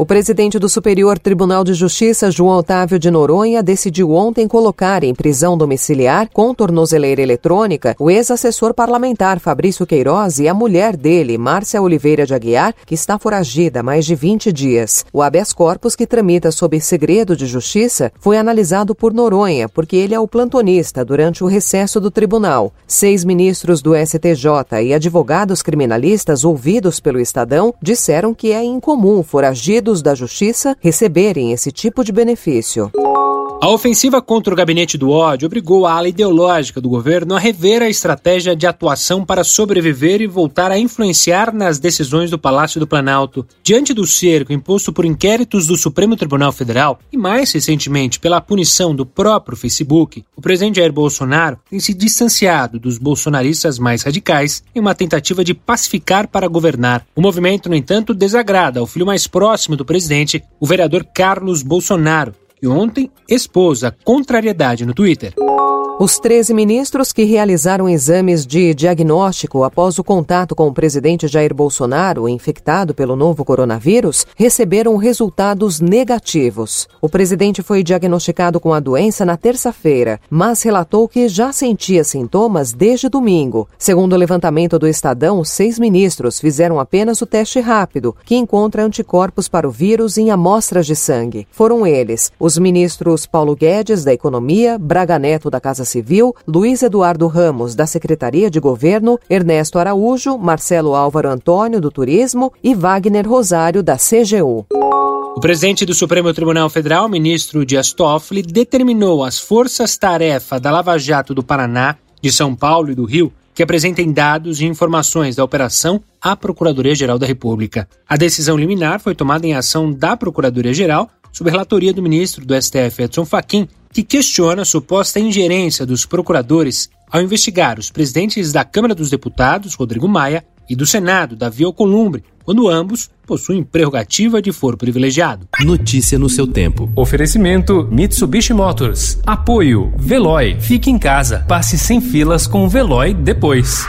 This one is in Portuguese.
O presidente do Superior Tribunal de Justiça, João Otávio de Noronha, decidiu ontem colocar em prisão domiciliar com tornozeleira eletrônica o ex-assessor parlamentar Fabrício Queiroz e a mulher dele, Márcia Oliveira de Aguiar, que está foragida há mais de 20 dias. O habeas corpus, que tramita sob segredo de justiça, foi analisado por Noronha, porque ele é o plantonista durante o recesso do tribunal. Seis ministros do STJ e advogados criminalistas ouvidos pelo Estadão disseram que é incomum foragidos da Justiça receberem esse tipo de benefício. A ofensiva contra o gabinete do ódio obrigou a ala ideológica do governo a rever a estratégia de atuação para sobreviver e voltar a influenciar nas decisões do Palácio do Planalto. Diante do cerco imposto por inquéritos do Supremo Tribunal Federal e, mais recentemente, pela punição do próprio Facebook, o presidente Jair Bolsonaro tem se distanciado dos bolsonaristas mais radicais em uma tentativa de pacificar para governar. O movimento, no entanto, desagrada ao filho mais próximo do presidente, o vereador Carlos Bolsonaro, e ontem expôs a contrariedade no Twitter. Os 13 ministros que realizaram exames de diagnóstico após o contato com o presidente Jair Bolsonaro, infectado pelo novo coronavírus, receberam resultados negativos. O presidente foi diagnosticado com a doença na terça-feira, mas relatou que já sentia sintomas desde domingo. Segundo o levantamento do Estadão, seis ministros fizeram apenas o teste rápido, que encontra anticorpos para o vírus em amostras de sangue. Foram eles os ministros Paulo Guedes, da Economia, Braga Neto, da Casa Civil, Luiz Eduardo Ramos, da Secretaria de Governo, Ernesto Araújo, Marcelo Álvaro Antônio, do Turismo e Wagner Rosário, da CGU. O presidente do Supremo Tribunal Federal, ministro Dias Toffoli, determinou às forças-tarefa da Lava Jato do Paraná, de São Paulo e do Rio que apresentem dados e informações da operação à Procuradoria-Geral da República. A decisão liminar foi tomada em ação da Procuradoria-Geral, sob relatoria do ministro do STF, Edson Fachin, que questiona a suposta ingerência dos procuradores ao investigar os presidentes da Câmara dos Deputados, Rodrigo Maia, e do Senado, Davi Alcolumbre, quando ambos possuem prerrogativa de foro privilegiado. Notícia no seu tempo. Oferecimento Mitsubishi Motors. Apoio Veloy. Fique em casa. Passe sem filas com o Veloy depois.